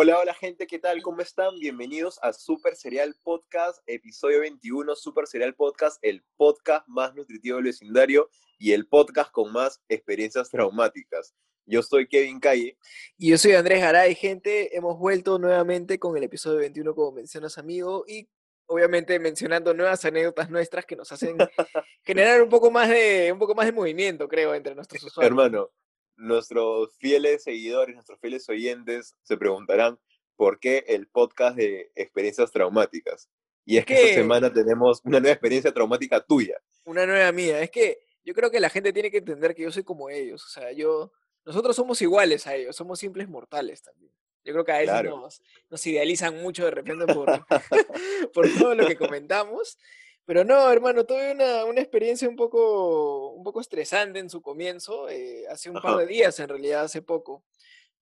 Hola, hola gente, ¿qué tal? ¿Cómo están? Bienvenidos a Super Serial Podcast, episodio 21, Super Serial Podcast, el podcast más nutritivo del vecindario y el podcast con más experiencias traumáticas. Yo soy Kevin Calle. Y yo soy Andrés Garay, gente. Hemos vuelto nuevamente con el episodio 21, como mencionas, amigo, y obviamente mencionando nuevas anécdotas nuestras que nos hacen generar un poco más de, un poco más de movimiento, creo, entre nuestros usuarios. Hermano, nuestros fieles seguidores, nuestros fieles oyentes se preguntarán por qué el podcast de experiencias traumáticas. Y es que esta semana tenemos una nueva experiencia traumática tuya. Una nueva mía. Es que yo creo que la gente tiene que entender que yo soy como ellos. O sea, yo, nosotros somos iguales a ellos, somos simples mortales también. Yo creo que a veces nos, nos, idealizan mucho de repente por, por todo lo que comentamos. Pero no, hermano, tuve una, una, experiencia un poco, un poco estresante en su comienzo, eh, hace un par de días, en realidad, hace poco.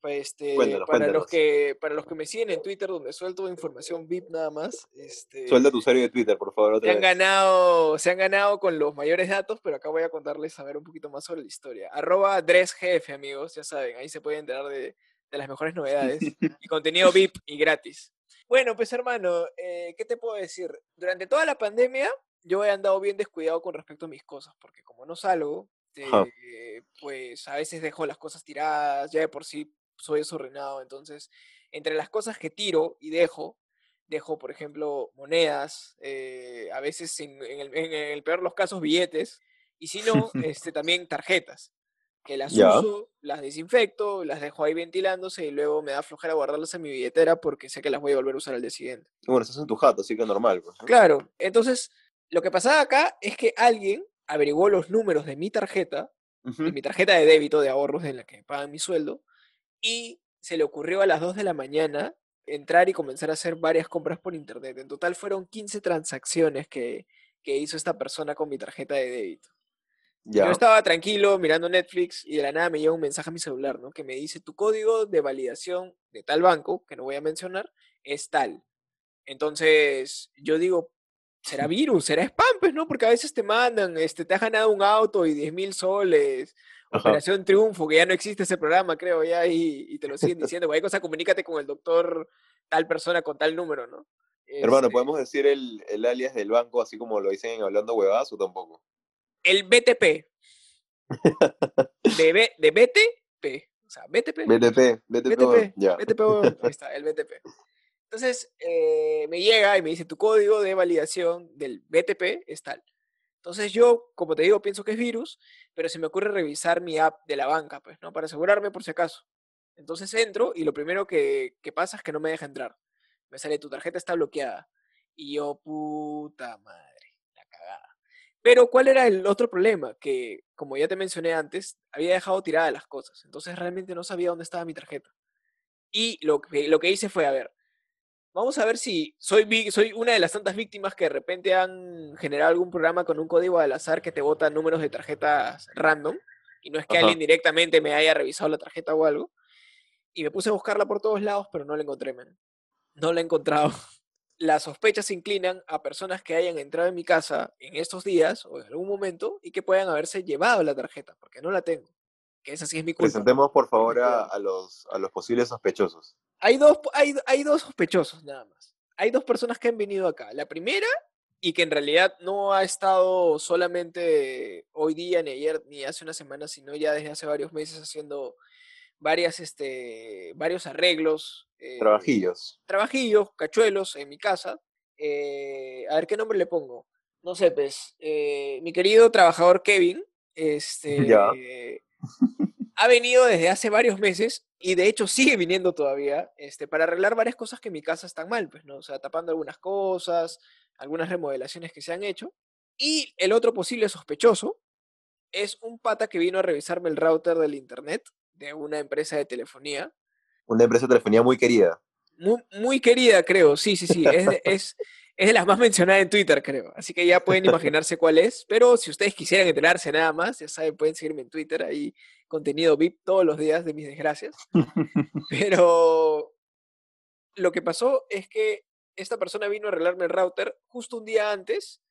Este, para, Los que, para los que me siguen en Twitter, donde suelto información VIP nada más. Este, Suelta tu usuario de Twitter, por favor. Otra se, Han ganado, se han ganado con los mayores datos, pero acá voy a contarles a ver un poquito más sobre la historia. Arroba DresGF, amigos, ya saben, ahí se pueden enterar de, de las mejores novedades y contenido VIP y gratis. Bueno, pues hermano, eh, ¿qué te puedo decir? Durante toda la pandemia yo he andado bien descuidado con respecto a mis cosas, porque como no salgo, eh, pues a veces dejo las cosas tiradas, ya de por sí soy desordenado, entonces entre las cosas que tiro y dejo, dejo, por ejemplo, monedas, eh, a veces en, el, en, el, peor de los casos billetes, y si no, este, también tarjetas que las uso, las desinfecto, las dejo ahí ventilándose y luego me da flojera guardarlas en mi billetera porque sé que las voy a volver a usar al día siguiente. Bueno, estás en tu jato, así que normal. Pues, claro, entonces lo que pasaba acá es que alguien averiguó los números de mi tarjeta, de mi tarjeta de débito de ahorros en la que pagan mi sueldo, y se le ocurrió a las 2 de la mañana entrar y comenzar a hacer varias compras por internet. En total fueron 15 transacciones que, que hizo esta persona con mi tarjeta de débito. Yo estaba tranquilo mirando Netflix y de la nada me llega un mensaje a mi celular, ¿no? Que me dice, tu código de validación de tal banco, que no voy a mencionar, es tal. Entonces, yo digo, ¿será virus? ¿Será spam? Pues, ¿no? Porque a veces te mandan, este, te has ganado un auto y 10 mil soles, Operación Triunfo, que ya no existe ese programa, creo, ya, y, te lo siguen diciendo, cualquier cosa, comunícate con el doctor tal persona con tal número, ¿no? Hermano, este ¿podemos decir el, el, alias del banco así como lo dicen Hablando Huevadas o tampoco? El BTP. De, de BTP. O sea, BTP. BTP, BTP. ya. BTP, ahí está, el BTP. Entonces, eh, me llega y me dice, tu código de validación del BTP es tal. Entonces yo, como te digo, pienso que es virus, pero se me ocurre revisar mi app de la banca, pues, ¿no? Para asegurarme por si acaso. Entonces entro y lo primero que, que pasa es que no me deja entrar. Me sale, tu tarjeta está bloqueada. Y yo, puta madre. Pero ¿cuál era el otro problema? Que, como ya te mencioné antes, había dejado tiradas las cosas. Entonces realmente no sabía dónde estaba mi tarjeta. Y lo que, lo que hice fue, a ver, vamos a ver si soy, soy una de las tantas víctimas que de repente han generado algún programa con un código al azar que te bota números de tarjetas random. Y no es que alguien directamente me haya revisado la tarjeta o algo. Y me puse a buscarla por todos lados, pero no la encontré, man. No la he encontrado las sospechas se inclinan a personas que hayan entrado en mi casa en estos días o en algún momento y que puedan haberse llevado la tarjeta, porque no la tengo. Que esa sí es mi culpa. Presentemos, por favor, a, los, a los posibles sospechosos. Hay dos, hay, hay dos sospechosos nada más. Hay dos personas que han venido acá. La primera, y que en realidad no ha estado solamente hoy día, ni ayer, ni hace una semana, sino ya desde hace varios meses haciendo varias, este, varios arreglos. Eh, trabajillos. Trabajillos, cachuelos en mi casa. Eh, a ver qué nombre le pongo. No sé, pues, eh, mi querido trabajador Kevin, este, ha venido desde hace varios meses y de hecho sigue viniendo todavía, este, para arreglar varias cosas que en mi casa están mal, pues, ¿no? O sea, tapando algunas cosas, algunas remodelaciones que se han hecho. Y el otro posible sospechoso es un pata que vino a revisarme el router del internet de una empresa de telefonía. Una empresa de telefonía muy querida. Muy, muy querida, creo, sí, sí, sí. Es de, es, es de las más mencionadas en Twitter, creo. Así que ya pueden imaginarse cuál es. Pero si ustedes quisieran enterarse nada más, ya saben, pueden seguirme en Twitter. Ahí contenido VIP todos los días de mis desgracias. Pero lo que pasó es que esta persona vino a arreglarme el router justo un día antes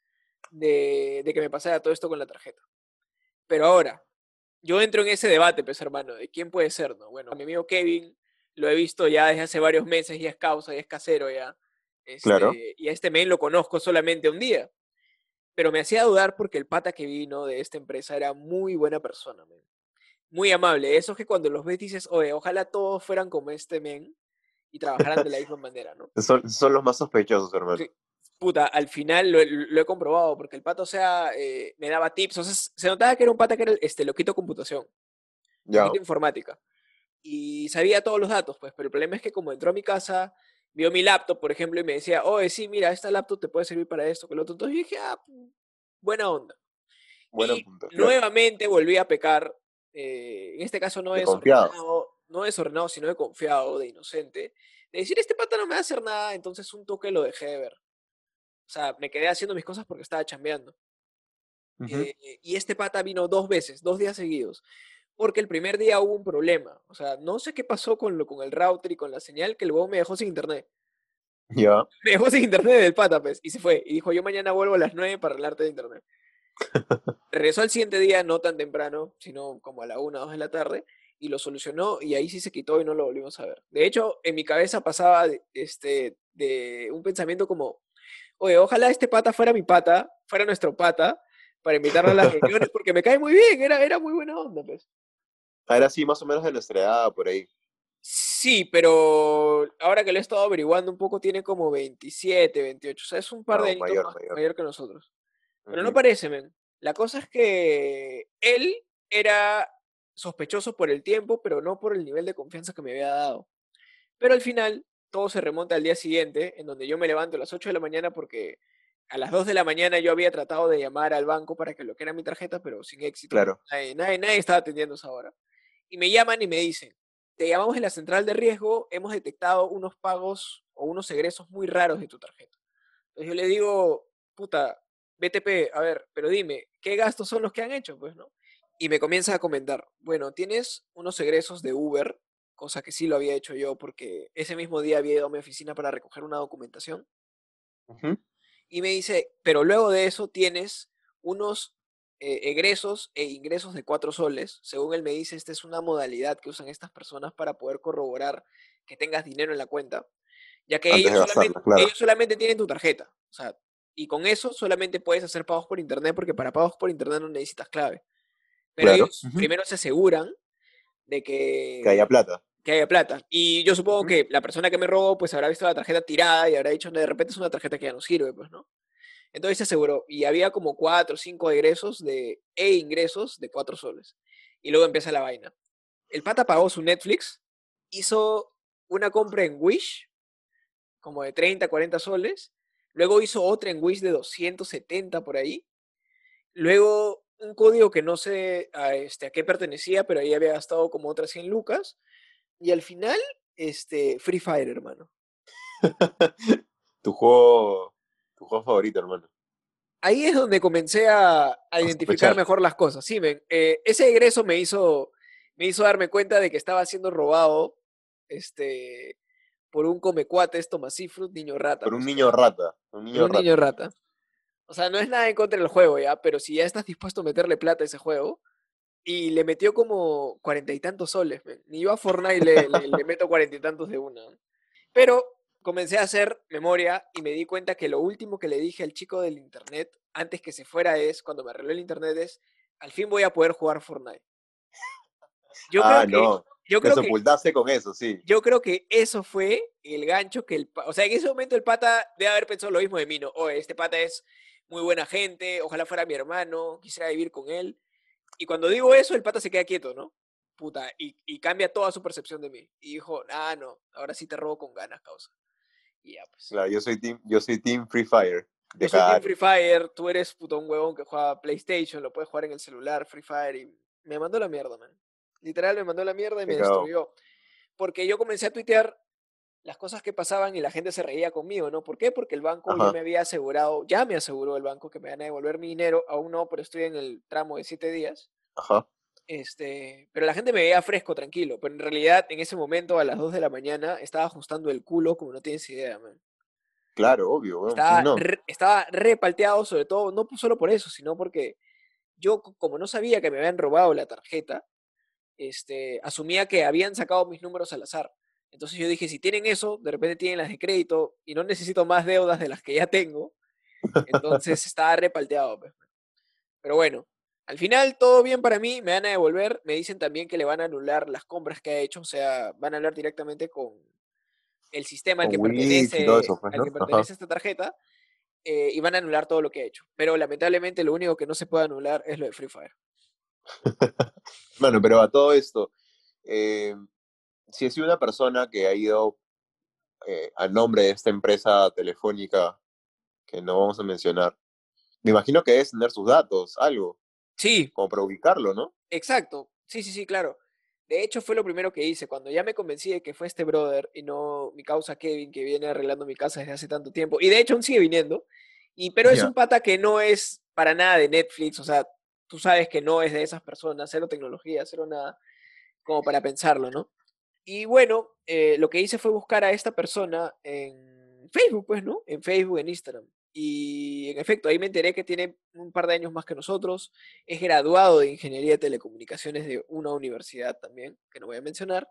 de, de que me pasara todo esto con la tarjeta. Pero ahora, yo entro en ese debate, pues hermano, de quién puede ser, ¿no? Bueno, a mi amigo Kevin lo he visto ya desde hace varios meses y es causa y es casero ya. Claro. Este, Y a este men lo conozco solamente un día. Pero me hacía dudar porque el pata que vino de esta empresa era muy buena persona, men. Muy amable. Eso es que cuando los ves dices, oye, ojalá todos fueran como este men y trabajaran de la misma manera, ¿no? Son, son los más sospechosos, hermano. Sí. Puta, al final lo, he- lo he comprobado porque el pata, o sea, eh, me daba tips. O sea, se notaba que era un pata que era este, loquito computación, Ya. loquito informática. Y sabía todos los datos, pues, pero el problema es que como entró a mi casa, vio mi laptop, por ejemplo, y me decía, oye, sí, mira, esta laptop te puede servir para esto, que lo otro. Entonces yo dije, ah, pu- buena onda. Buen Y nuevamente volví a pecar, eh, en este caso no desordenado, confiado. no desordenado, sino de confiado, de inocente, de decir, este pata no me va a hacer nada, entonces un toque lo dejé de ver. O sea, me quedé haciendo mis cosas porque estaba chambeando. Ujú. Eh, y este pata vino dos veces, dos días seguidos, porque el primer día hubo un problema. O sea, no sé qué pasó con, lo, con el router y con la señal, que el huevón me dejó sin internet. Ya. Me dejó sin internet del pata, pues, y se fue. Y dijo, yo mañana vuelvo a las 9 para arreglarte de internet. Regresó al siguiente día, no tan temprano, sino como a la 1 o 2 de la tarde, y lo solucionó, y ahí sí se quitó y no lo volvimos a ver. De hecho, en mi cabeza pasaba de, este, de un pensamiento como, oye, ojalá este pata fuera mi pata, fuera nuestro pata, para invitarlo a las reuniones, porque me cae muy bien, era, era muy buena onda, pues. Era así, más o menos de nuestra edad, por ahí. Sí, pero ahora que lo he estado averiguando un poco, tiene como 27, 28, o sea, es un par de No, añitos mayor, mayor. mayor que nosotros. Pero no parece, men. La cosa es que él era sospechoso por el tiempo, pero no por el nivel de confianza que me había dado. Pero al final, todo se remonta al día siguiente, en donde yo me levanto a las 8 de la mañana porque a las 2 de la mañana yo había tratado de llamar al banco para que bloquearan mi tarjeta, pero sin éxito. Claro. Nadie, nadie, nadie estaba atendiendo esa hora. Y me llaman y me dicen, te llamamos de la central de riesgo, hemos detectado unos pagos o unos egresos muy raros de tu tarjeta. Entonces yo le digo, puta, BTP, a ver, pero dime, ¿qué gastos son los que han hecho? Pues, ¿no? Y me comienza a comentar, bueno, tienes unos egresos de Uber, cosa que sí lo había hecho yo porque ese mismo día había ido a mi oficina para recoger una documentación. Y me dice, pero luego de eso tienes unos eh, egresos e ingresos de cuatro soles. Según él me dice, esta es una modalidad que usan estas personas para poder corroborar que tengas dinero en la cuenta, ya que ellos solamente, gastarla, claro. ellos solamente tienen tu tarjeta. O sea, y con eso solamente puedes hacer pagos por internet, porque para pagos por internet no necesitas clave. Pero Claro, ellos primero se aseguran de que, Que haya plata. que haya plata. Y yo supongo que la persona que me robó, pues habrá visto la tarjeta tirada y habrá dicho, de repente es una tarjeta que ya no sirve, pues, ¿no? Entonces se aseguró. Y había como cuatro o cinco egresos de, e ingresos de cuatro soles. Y luego empieza la vaina. El pata pagó su Netflix, hizo una compra en Wish, como de 30, 40 soles. Luego hizo otra en Wish de 270 por ahí. Luego un código que no sé a, este, a qué pertenecía, pero ahí había gastado como otras 100 lucas. Y al final, este, Free Fire, hermano. Tu juego, tu juego favorito, hermano. Ahí es donde comencé a, a identificar sospechar. mejor las cosas. Sí, men, eh, ese egreso me hizo, me hizo darme cuenta de que estaba siendo robado este, por un comecuates, Tomasifrut, niño rata. Por un pues, niño rata. Un por niño un rata. niño rata. O sea, no es nada en contra del juego, ¿ya? Pero si ya estás dispuesto a meterle plata a ese juego, y le metió como cuarenta y tantos soles, men. Ni yo a Fortnite le, le- le meto cuarenta y tantos de una. Pero comencé a hacer memoria y me di cuenta que lo último que le dije al chico del internet, antes que se fuera, es, cuando me arregló el internet, es, al fin voy a poder jugar Fortnite. Yo ah, creo que, no. yo Te creo que con eso, sí. yo creo que eso fue el gancho que el... O sea, en ese momento el pata debe haber pensado lo mismo de mí, ¿no? Oye, este pata es muy buena gente, ojalá fuera mi hermano, quisiera vivir con él. Y cuando digo eso, el pata se queda quieto, ¿no? Puta, y, y cambia toda su percepción de mí. Y dijo, ah, no, ahora sí te robo con ganas, causa. Y ya, pues. Claro, yo soy Team, yo soy team Free Fire. Yo soy Team Free Fire, tú eres puta un huevón que juega PlayStation, lo puedes jugar en el celular, Free Fire, y me mandó la mierda, man. Literal, me mandó la mierda y me destruyó. Porque yo comencé a tuitear las cosas que pasaban y la gente se reía conmigo, ¿no? ¿Por qué? Porque el banco ya me había asegurado, ya me aseguró el banco que me van a devolver mi dinero, aún no, pero estoy en el tramo de siete días. Ajá. Este, pero la gente me veía fresco, tranquilo, pero en realidad en ese momento a las 2 de la mañana estaba ajustando el culo como no tienes idea, man. Claro, obvio. ¿quién Estaba, no? re, estaba re palteado, sobre todo, no solo por eso, sino porque yo, co- como no sabía que me habían robado la tarjeta, este, asumía que habían sacado mis números al azar. Entonces yo dije, si tienen eso, de repente tienen las de crédito y no necesito más deudas de las que ya tengo. Entonces estaba repalteado. Pues. Pero bueno, al final todo bien para mí, me van a devolver, me dicen también que le van a anular las compras que ha hecho, o sea, van a hablar directamente con el sistema al que pertenece, pues, al que pertenece esta tarjeta eh, y van a anular todo lo que ha hecho. Pero lamentablemente lo único que no se puede anular es lo de Free Fire. bueno, pero a todo esto, eh, si es una persona que ha ido eh, a nombre de esta empresa telefónica que no vamos a mencionar, me imagino que debe tener sus datos, algo. Sí. Como para ubicarlo, ¿no? Exacto. Sí, sí, sí, claro. De hecho, fue lo primero que hice. Cuando ya me convencí de que fue este brother y no mi causa Kevin, que viene arreglando mi casa desde hace tanto tiempo. Y de hecho, aún sigue viniendo. Y, pero es un pata que no es para nada de Netflix. O sea, tú sabes que no es de esas personas, cero tecnología, cero nada, como para pensarlo, ¿no? Y bueno, eh, lo que hice fue buscar a esta persona en Facebook, pues, ¿no? En Facebook, en Instagram. Y en efecto, ahí me enteré que tiene un par de años más que nosotros, es graduado de Ingeniería de Telecomunicaciones de una universidad también, que no voy a mencionar,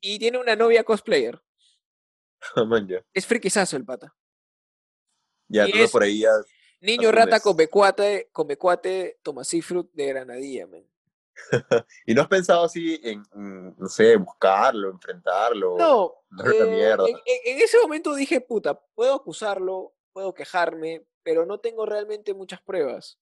y tiene una novia cosplayer. es friquizazo el pata. Ya, todo por ahí ya. Niño rata con becuate, con becuate, Fruit de Granadilla, man. ¿Y no has pensado así en, no sé, buscarlo, enfrentarlo? No, eh, en, ese momento dije, puta, puedo acusarlo, puedo quejarme, pero no tengo realmente muchas pruebas.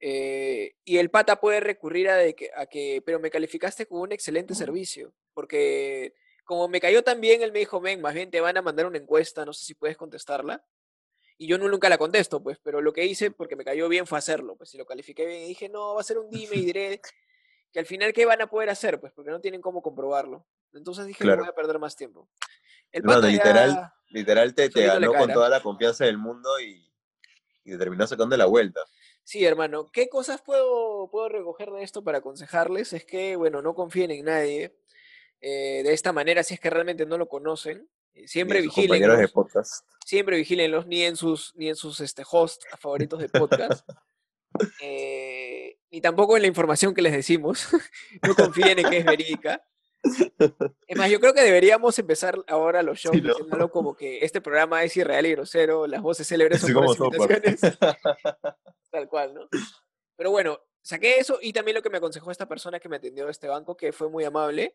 Eh, y el pata puede recurrir a, que, a que, pero me calificaste como un excelente servicio, porque como me cayó tan bien, él me dijo, ven, más bien te van a mandar una encuesta, no sé si puedes contestarla. Y yo nunca la contesto, pues, pero lo que hice, porque me cayó bien, fue hacerlo. Pues si lo califiqué bien y dije, no, va a ser un dime y diré que al final, ¿qué van a poder hacer? Pues porque no tienen cómo comprobarlo. Entonces dije, no voy a perder más tiempo. El literal, literal te, te ganó con toda la confianza del mundo y, y te terminó sacando la vuelta. Sí, hermano. ¿Qué cosas puedo, puedo recoger de esto para aconsejarles? Es que, bueno, no confíen en nadie. Eh, de esta manera, si es que realmente no lo conocen, siempre vigilen. de podcast. Siempre vigilenlos, ni en sus, ni en sus este, hosts favoritos de podcast. eh, ni tampoco en la información que les decimos. no confíen en que es verídica. Es más, yo creo que deberíamos empezar ahora los shows diciéndolo como que este programa es irreal y grosero, las voces célebres son por imitaciones. Tal cual, ¿no? Pero bueno, saqué eso y también lo que me aconsejó esta persona que me atendió de este banco, que fue muy amable.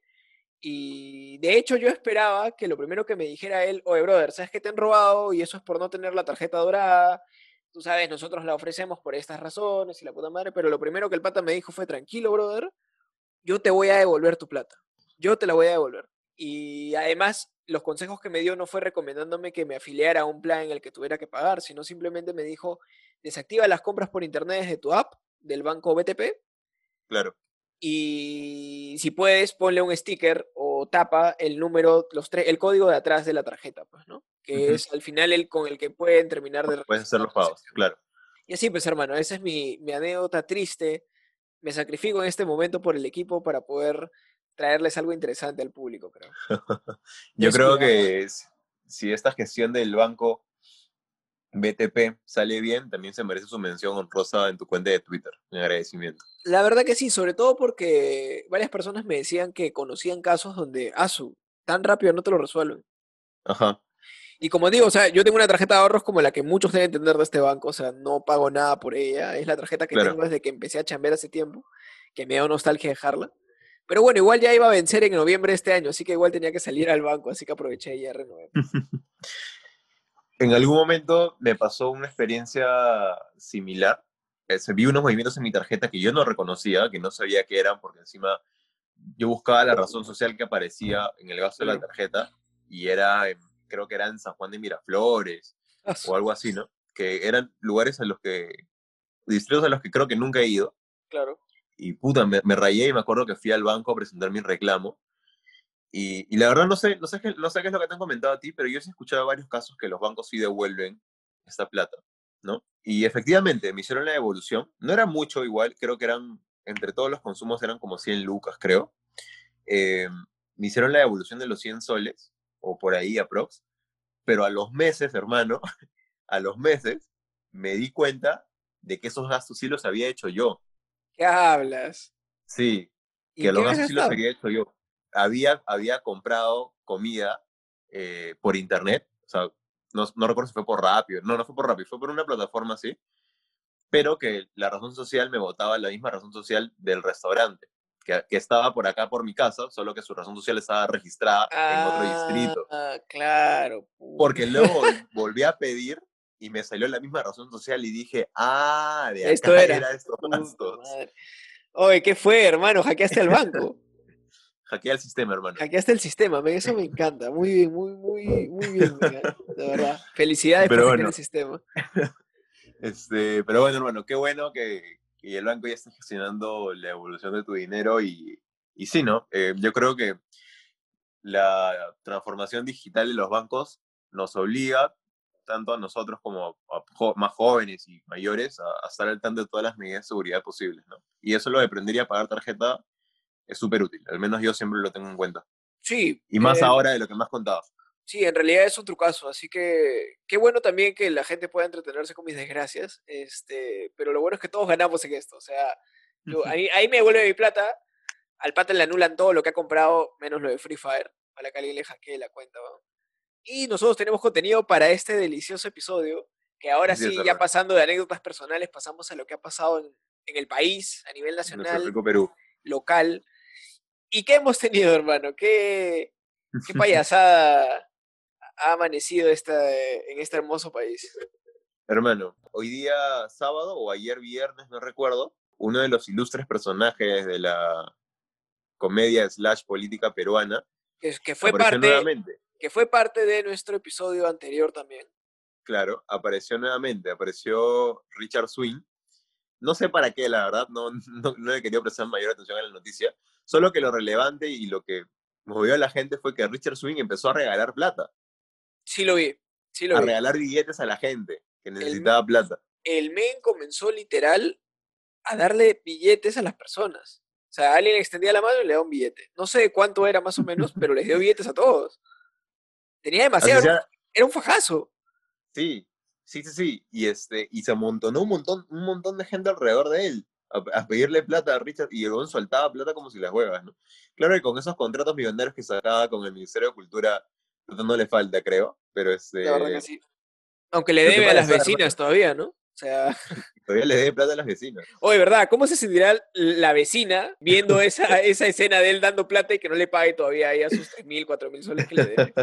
Y de hecho yo esperaba que lo primero que me dijera él, oye, brother, ¿sabes que te han robado? Y eso es por no tener la tarjeta dorada. Tú sabes, nosotros la ofrecemos por estas razones y la puta madre. Pero lo primero que el pata me dijo fue, tranquilo, brother, yo te voy a devolver tu plata yo te la voy a devolver. Y además, los consejos que me dio no fue recomendándome que me afiliara a un plan en el que tuviera que pagar, sino simplemente me dijo, desactiva las compras por internet desde tu app del banco BTP. Claro. Y si puedes, ponle un sticker o tapa el número, los tres, el código de atrás de la tarjeta, pues, ¿no? Que es al final el con el que pueden terminar de... Puedes hacer los pagos, claro. Y así, pues, hermano, esa es mi, mi anécdota triste. Me sacrifico en este momento por el equipo para poder traerles algo interesante al público, creo. Yo creo que si esta gestión del banco BTP sale bien, también se merece su mención honrosa en tu cuenta de Twitter. Mi agradecimiento. La verdad que sí, sobre todo porque varias personas me decían que conocían casos donde, ASU, tan rápido no te lo resuelven. Ajá. Y como digo, o sea, yo tengo una tarjeta de ahorros como la que muchos deben entender de este banco, o sea, no pago nada por ella. Es la tarjeta que tengo desde que empecé a chambear hace tiempo, que me da nostalgia dejarla. Pero bueno, igual ya iba a vencer en noviembre de este año, así que igual tenía que salir al banco, así que aproveché y ya renové. en algún momento me pasó una experiencia similar. Eh, se vi unos movimientos en mi tarjeta que yo no reconocía, que no sabía qué eran, porque encima yo buscaba la razón social que aparecía en el gasto de la tarjeta y era, creo que era en San Juan de Miraflores ah, o algo así, ¿no? Que eran lugares a los que, distritos a los que creo que nunca he ido. Claro y puta, me, rayé y me acuerdo que fui al banco a presentar mi reclamo. Y, y, la verdad no sé, no, sé qué, no sé qué es lo que te han comentado a ti, pero yo sí he escuchado varios casos que los bancos sí devuelven esta plata, ¿no? Y efectivamente, me hicieron la devolución. No era mucho igual, creo que eran, entre todos los consumos eran como 100 lucas, creo. Eh, me hicieron la devolución de los 100 soles, o por ahí aprox. Pero a los meses, hermano, a los meses, me di cuenta de que esos gastos sí los había hecho yo. ¿Qué hablas? Sí, que los gastos sí los había hecho yo. Había, había comprado comida eh, por internet, o sea, no, no recuerdo si fue por Rappi, no, no fue por Rappi, fue por una plataforma así, pero que la razón social me votaba la misma razón social del restaurante, que, que estaba por acá por mi casa, solo que su razón social estaba registrada en otro distrito. Ah, claro. Porque luego vol- volví a pedir y me salió la misma razón social y dije, ah, de acá Esto era. estos Puta gastos. Oye, ¿qué fue, hermano? Hackeaste el banco. Hackea el sistema, hermano. Hackeaste el sistema, eso me encanta. Muy bien, muy, muy, muy bien, ¿eh? de verdad. Felicidades Pero por bueno. el sistema. Este, pero bueno, hermano, qué bueno que, que el banco ya esté gestionando la evolución de tu dinero y, y sí, ¿no? Eh, yo creo que la transformación digital de los bancos nos obliga, tanto a nosotros como a jo- más jóvenes y mayores, a, a estar al tanto de todas las medidas de seguridad posibles, ¿no? Y eso lo de aprender a pagar tarjeta es súper útil, al menos yo siempre lo tengo en cuenta. Sí. Y más eh, ahora de lo que más contabas. Sí, en realidad es un trucazo, así que qué bueno también que la gente pueda entretenerse con mis desgracias, este, pero lo bueno es que todos ganamos en esto, o sea, yo, ahí, ahí me devuelve mi plata, al pata le anulan todo lo que ha comprado, menos lo de Free Fire, para que alguien le hackee la cuenta. Y nosotros tenemos contenido para este delicioso episodio, que ahora sí, ya pasando de anécdotas personales, pasamos a lo que ha pasado en, en el país, a nivel nacional, local. ¿Y qué hemos tenido, hermano? ¿Qué, qué payasada ha amanecido esta, en este hermoso país? Hermano, hoy día sábado o ayer viernes, no recuerdo, uno de los ilustres personajes de la comedia slash política peruana Que, que fue parte, nuevamente. que fue parte de nuestro episodio anterior también. Claro, apareció nuevamente, apareció Richard Swing. No sé para qué, la verdad, no, no, no le quería prestar mayor atención a la noticia, solo que lo relevante y lo que movió a la gente fue que Richard Swing empezó a regalar plata, Sí lo vi, sí lo a vi. regalar billetes a la gente que necesitaba plata. El men comenzó literal a darle billetes a las personas. O sea, alguien extendía la mano y le daba un billete. No sé cuánto era más o menos, pero les dio billetes a todos. Tenía demasiado, sea, era un fajazo. Sí, sí, sí, sí. Y este, y se amontonó un montón, un montón de gente alrededor de él a, a pedirle plata a Richard y el soltaba plata como si las huevas, ¿no? Claro que con esos contratos millonarios que sacaba con el Ministerio de Cultura, no le falta, creo, pero este, La verdad que sí. Aunque le debe a las vecinas todavía, ¿no? O sea, todavía le debe plata a las vecinas. oye, ¿verdad? ¿Cómo se sentirá la vecina viendo esa, esa escena de él dando plata y que no le pague todavía ahí a sus 3.000, 4.000 soles que le debe?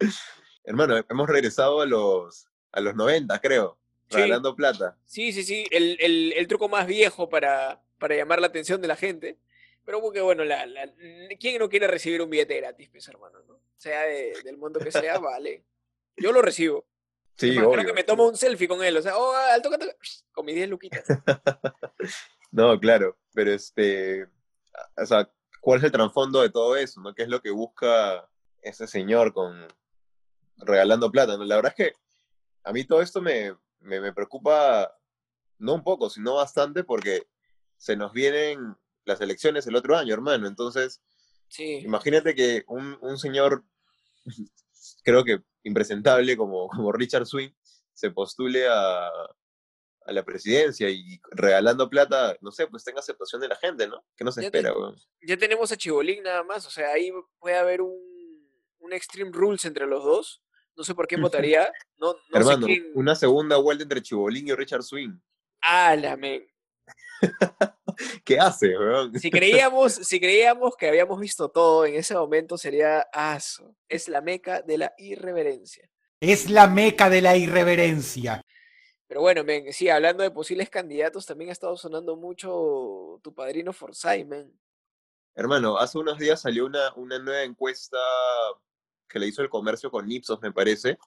Hermano, hemos regresado a los, a los 90, creo, Sí. regalando plata. Sí, sí, sí, el, el- el truco más viejo para, para llamar la atención de la gente. Pero porque, bueno, la, la- ¿quién no quiere recibir un billete gratis, pues, hermano? ¿no? Sea de- del mundo que sea, vale. Yo lo recibo. Sí, Es más, creo que me tomo un selfie con él. O sea, oh, al toque, toque, con mis 10 luquitas. No, claro, pero este, o sea, ¿cuál es el trasfondo de todo eso, no? ¿Qué es lo que busca ese señor con regalando plata? ¿no? La verdad es que a mí todo esto me, me, me preocupa no un poco, sino bastante porque se nos vienen las elecciones el otro año, hermano. Entonces, Sí. imagínate que un, un señor, creo que impresentable como, como Richard Swing, se postule a, a la presidencia y regalando plata, no sé, pues tenga aceptación de la gente, ¿no? Que no se Ya espera. Ya tenemos a Chibolín nada más. O sea, ahí puede haber un, un Extreme Rules entre los dos. No sé por quién votaría. No, no Hermano, sé quién. una segunda vuelta entre Chibolín y Richard Swing. ¡Ala, men! ¿Qué hace, weón? Si creíamos, si creíamos que habíamos visto todo en ese momento, sería aso. Es la meca de la irreverencia. Es la meca de la irreverencia. Pero bueno, men, sí, hablando de posibles candidatos, también ha estado sonando mucho tu padrino Forsyth, men. Hermano, hace unos días salió una, una nueva encuesta que le hizo el comercio con Ipsos, me parece,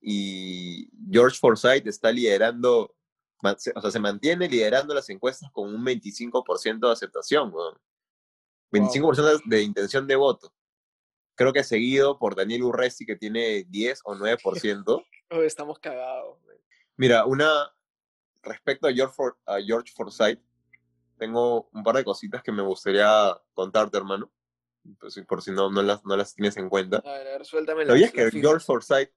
y George Forsyth está liderando, o sea, se mantiene liderando las encuestas con un 25% de aceptación, weón. 25% de intención de voto. Creo que seguido por Daniel Urresti, que tiene 10 o 9%. Oh, estamos cagados. Mira, una respecto a George, For- a George Forsyth, tengo un par de cositas que me gustaría contarte, hermano. Pues, por si no, no, las, no las tienes en cuenta. A ver, a ver, suéltame la ¿Sabías que George Forsyth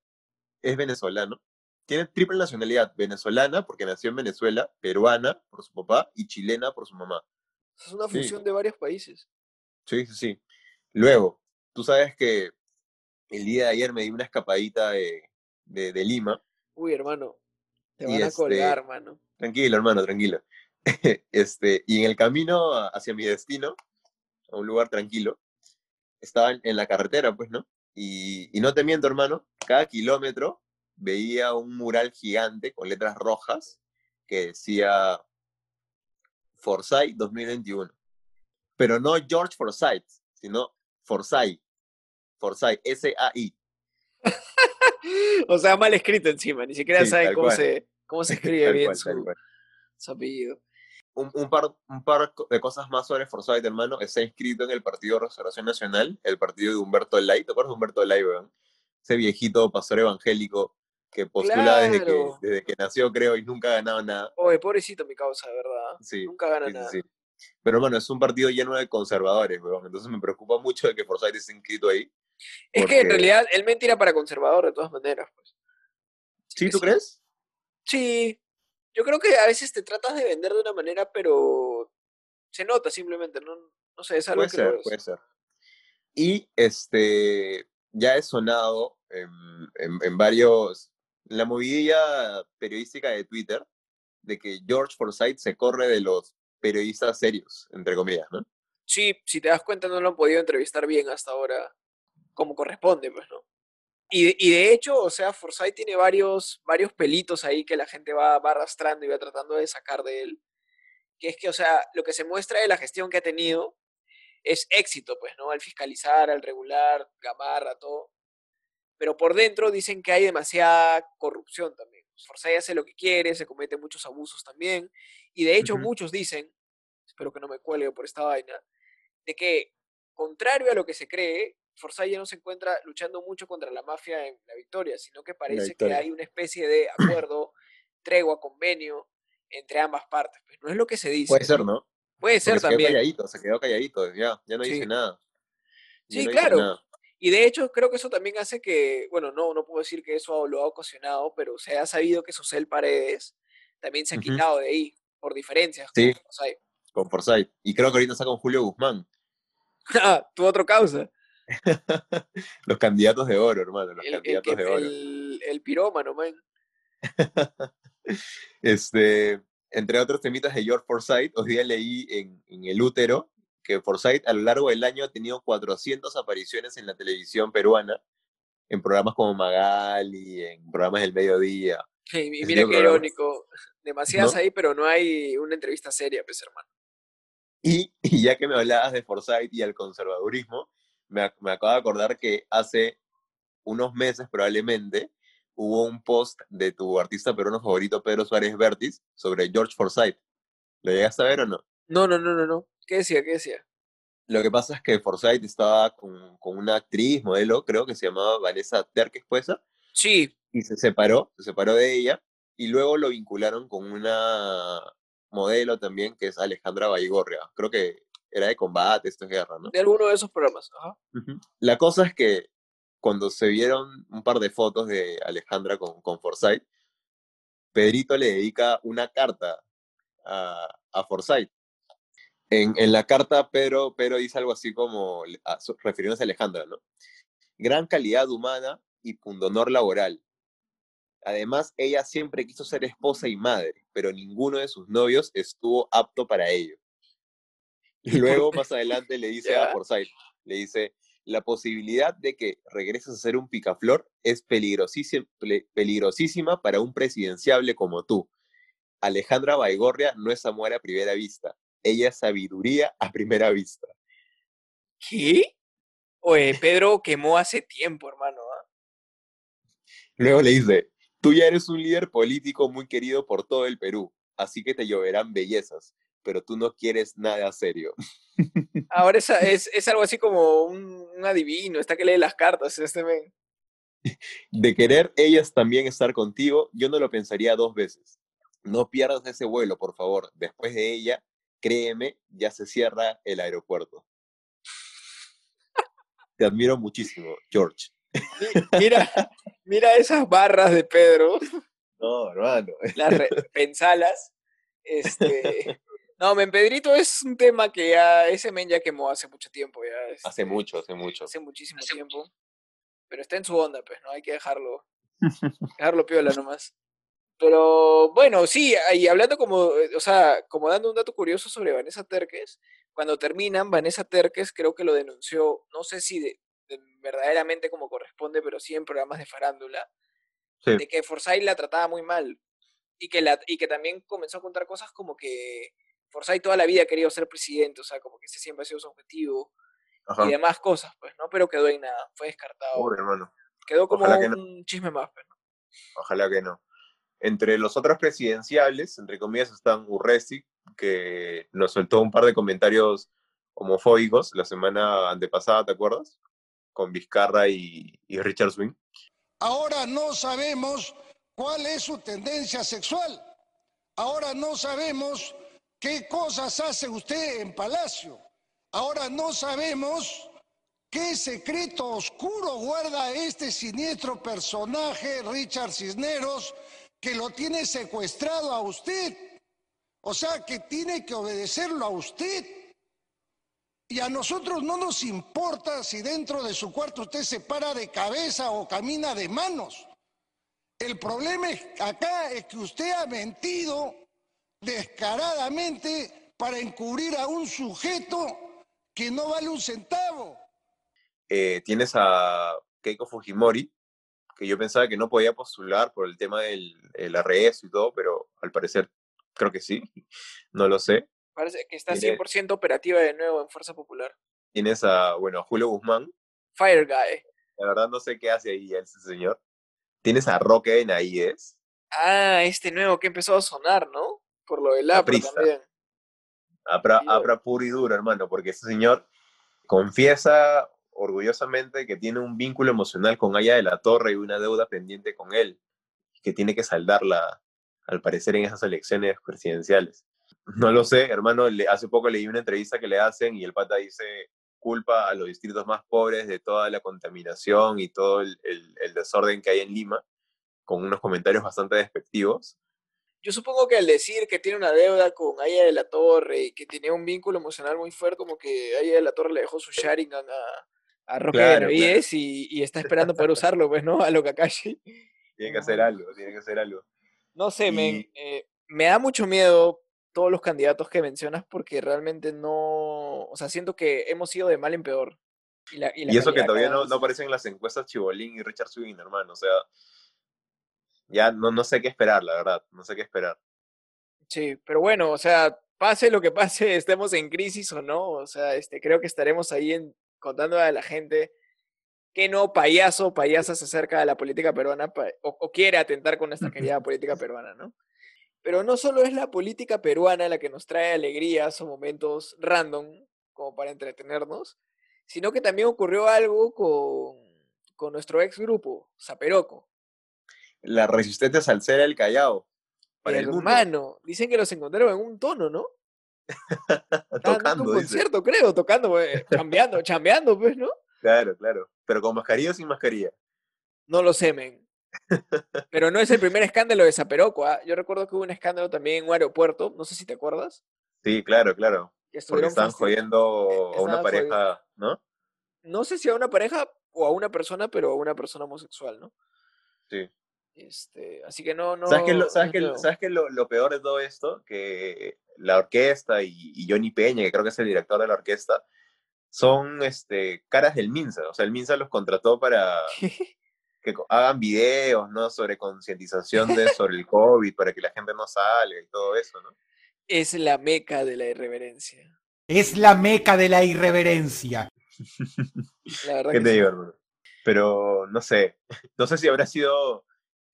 es venezolano? Tiene triple nacionalidad, venezolana porque nació en Venezuela, peruana por su papá y chilena por su mamá. Es una Sí. fusión de varios países. Sí, sí, sí. Luego, tú sabes que el día de ayer me di una escapadita de, de, de Lima. Uy, hermano, te van a este- colgar, hermano. Tranquilo, hermano, tranquilo. este, y en el camino hacia mi destino, a un lugar tranquilo, estaba en, la carretera, pues, ¿no? Y, y no te miento, hermano, cada kilómetro veía un mural gigante con letras rojas que decía Forsyth 2021. Pero no George Forsyth, sino Forsyth. Forsyth, S-A-I. O sea, mal escrito encima, ni siquiera Sí, saben tal cómo cual. se, cómo se escribe bien cual, su apellido. Un, un par, un par de cosas más sobre Forsyth, hermano. Está inscrito en el Partido de Restauración Nacional, el partido de Humberto Lay. ¿Te acuerdas de Humberto Lay, weón? Ese viejito pastor evangélico que postula desde, que, desde que nació, creo, y nunca ha ganado nada. Oye, pobrecito mi causa, de verdad. Sí, Nunca gana sí, nada. sí. Pero, hermano, es un partido lleno de conservadores, weón. Entonces me preocupa mucho de que Forsyth esté inscrito ahí. Es que en realidad él mentira para conservador de todas maneras, pues. ¿Sí, tú crees? Sí, yo creo que a veces te tratas de vender de una manera, pero se nota simplemente, no, no sé, es algo Puede que ser, puede ser. Y este ya he sonado en, en- en varios, en la movidilla periodística de Twitter, de que George Forsyth se corre de los periodistas serios, entre comillas, ¿no? Sí, si te das cuenta no lo han podido entrevistar bien hasta ahora, como corresponde, pues, ¿no? Y de, y de hecho, o sea, Forsyth tiene varios, varios pelitos ahí que la gente va, va arrastrando y va tratando de sacar de él. Que es que, o sea, lo que se muestra de la gestión que ha tenido es éxito, pues, ¿no? Al fiscalizar, al regular, gamarra, todo. Pero por dentro dicen que hay demasiada corrupción también. Forsyth hace lo que quiere, se cometen muchos abusos también. Y de hecho, muchos dicen, espero que no me cuelgue por esta vaina, de que, contrario a lo que se cree, Forsyth ya no se encuentra luchando mucho contra la mafia en la victoria, sino que parece que hay una especie de acuerdo, tregua, convenio entre ambas partes. Pues no es lo que se dice. Puede ser, ¿no? Puede ser Porque se quedó también. calladito, se quedó calladito, ya, ya no Sí. dice nada. Ya Sí, no claro. nada. Y de hecho, creo que eso también hace que, bueno, no, no puedo decir que eso lo ha ocasionado, pero se ha sabido que Susel Paredes también se ha quitado de ahí, por diferencias. Sí. con Forsyth. Con Forsyth. Y creo que ahorita está con Julio Guzmán. Ah, tu otro causa. los candidatos de oro, hermano, los El, el, candidatos que- de oro. el, el pirómano, man. Este, entre otros temitas de George Forsyth, hoy día leí en, en El Útero que Forsyth a lo largo del año ha tenido 400 apariciones en la televisión peruana, en programas como Magali, en programas del mediodía. Y, mira qué irónico. Demasiadas ¿No? ahí, pero no hay una entrevista seria, pues, hermano. Y, y ya que me hablabas de Forsyth y el conservadurismo, me, ac- me acabo de acordar que hace unos meses probablemente hubo un post de tu artista peruano favorito, Pedro Suárez Vértiz, sobre George Forsyth. ¿Lo llegaste a ver o no? No, no, no, no, no. ¿Qué decía? ¿Qué decía? Lo que pasa es que Forsyth estaba con, con una actriz, modelo, creo que se llamaba Vanessa Terques, ¿puede ser? Sí, Y se separó, se separó de ella, y luego lo vincularon con una modelo también, que es Alejandra Baigorria. Creo que era de combate, esto es guerra, ¿no? de alguno de esos programas. Ajá. La cosa es que cuando se vieron un par de fotos de Alejandra con, con Forsyth, Pedrito le dedica una carta a, a Forsyth. En, en la carta, Pedro, Pedro dice algo así como, a- refiriéndose a Alejandra, ¿no? Gran calidad humana y pundonor laboral. Además, ella siempre quiso ser esposa y madre, pero ninguno de sus novios estuvo apto para ello. Y luego, más adelante, le dice a. Forsyth, le dice, la posibilidad de que regreses a ser un picaflor es peligrosísima, peligrosísima para un presidenciable como tú. Alejandra Baigorria no es amor a primera vista, ella es sabiduría a primera vista. ¿Qué? Oye, Pedro quemó hace tiempo, hermano. ¿ah? Luego le dice, tú ya eres un líder político muy querido por todo el Perú, así que te lloverán bellezas, pero tú no quieres nada serio. Ahora es, es, es algo así como un, un adivino, está que lee las cartas este men. De querer ellas también estar contigo, yo no lo pensaría dos veces. No pierdas ese vuelo, por favor. Después de ella, créeme, ya se cierra el aeropuerto. Te admiro muchísimo, George. Mi- Mira, mira esas barras de Pedro, No, hermano. las pensalas. Este, No, men, Pedrito es un tema que ya, ese men ya quemó hace mucho tiempo, ya. Hace este, mucho, hace mucho. Hace muchísimo tiempo. Pero está en su onda, pues, ¿no? Hay que dejarlo, dejarlo piola nomás. Pero bueno, sí, y hablando como, eh, o sea, como dando un dato curioso sobre Vanessa Terques, cuando terminan, Vanessa Terques creo que lo denunció, no sé si de, de verdaderamente como corresponde, pero sí en programas de farándula, Sí. de que Forsyth la trataba muy mal y que, la, y que también comenzó a contar cosas como que Forsyth toda la vida ha querido ser presidente, o sea, como que ese siempre ha sido su objetivo Ajá. y demás cosas, pues, ¿no? Pero quedó en nada, fue descartado. Pobre hermano. Quedó como Ojalá que no. un chisme más, pues, ¿no? Ojalá que no. Entre los otros presidenciales, entre comillas, están Urresti, que nos soltó un par de comentarios homofóbicos la semana antepasada, ¿te acuerdas? Con Vizcarra y, y Richard Swing. Ahora no sabemos cuál es su tendencia sexual. Ahora no sabemos qué cosas hace usted en Palacio. Ahora no sabemos qué secreto oscuro guarda este siniestro personaje, Richard Cisneros, que lo tiene secuestrado a usted. O sea, que tiene que obedecerlo a usted. Y a nosotros no nos importa si dentro de su cuarto usted se para de cabeza o camina de manos. El problema acá es que usted ha mentido descaradamente para encubrir a un sujeto que no vale un centavo. Eh, tienes a Keiko Fujimori, que yo pensaba que no podía postular por el tema del el arresto y todo, pero al parecer creo que sí, no lo sé. Parece que está Tiene- 100% operativa de nuevo en Fuerza Popular. Tienes a, bueno, a Julio Guzmán, Fire Guy. la verdad no sé qué hace ahí ese señor. Tienes a Roque Benavides, Ah, este nuevo que empezó a sonar, ¿no? Por lo del APRA también. Apra, apra puro y duro, hermano, porque ese señor confiesa orgullosamente que tiene un vínculo emocional con Aya de la Torre y una deuda pendiente con él, que tiene que saldarla, al parecer, en esas elecciones presidenciales. No lo sé, hermano, le- hace poco leí una entrevista que le hacen y el pata dice culpa a los distritos más pobres de toda la contaminación y todo el, el- el desorden que hay en Lima, con unos comentarios bastante despectivos. Yo supongo que al decir que tiene una deuda con Aya de la Torre y que tenía un vínculo emocional muy fuerte, como que Aya de la Torre le dejó su Sharingan a, a Roque Claro, Benavides y, y está esperando poder usarlo, pues, ¿no? A lo Kakashi. Tiene que hacer algo, tiene que hacer algo. No sé, men, Y- eh, me da mucho miedo todos los candidatos que mencionas porque realmente no, o sea, siento que hemos ido de mal en peor. Y, la, y la Y eso que todavía no, no aparecen en las encuestas Chibolín y Richard Swing, hermano. O sea, ya no, no sé qué esperar, la verdad. No sé qué esperar. Sí, pero bueno, o sea, pase lo que pase, estemos en crisis o no, o sea, este, creo que estaremos ahí en, contando a la gente que no payaso payasa se acerca a la política peruana o, o quiere atentar con nuestra querida política peruana, ¿no? Pero no solo es la política peruana la que nos trae alegrías o momentos random como para entretenernos, sino que también ocurrió algo con, con nuestro ex grupo, Zaperoco. La resistencia salsera del Callao. Para el. Hermano, dicen que los encontraron en un tono, ¿no? Tocando, un dice. concierto, creo, tocando, eh, chambeando, chambeando, pues, ¿no? Claro, claro. Pero con mascarilla o sin mascarilla. No lo sé, men. Pero no es el primer escándalo de Zaperoco, ¿ah? Yo recuerdo que hubo un escándalo también en un aeropuerto, no sé si te acuerdas, Sí, claro, claro. que Porque fasti- jodiendo a una pareja, ¿no? no sé si a una pareja o a una persona, pero a una persona homosexual, ¿no? Sí. Este, así que no, no. ¿Sabes qué, es lo, no sabes sabes lo, lo peor de todo esto? Que la orquesta y, y Johnny Peña, que creo que es el director de la orquesta, son este, caras del Minsa. O sea, el Minsa los contrató para que hagan videos, ¿no? Sobre concientización de, sobre el COVID, para que la gente no salga y todo eso, ¿no? Es la meca de la irreverencia. Es la meca de la irreverencia. La verdad ¿Qué que te sí. digo, hermano? Pero no sé. No sé si habrá sido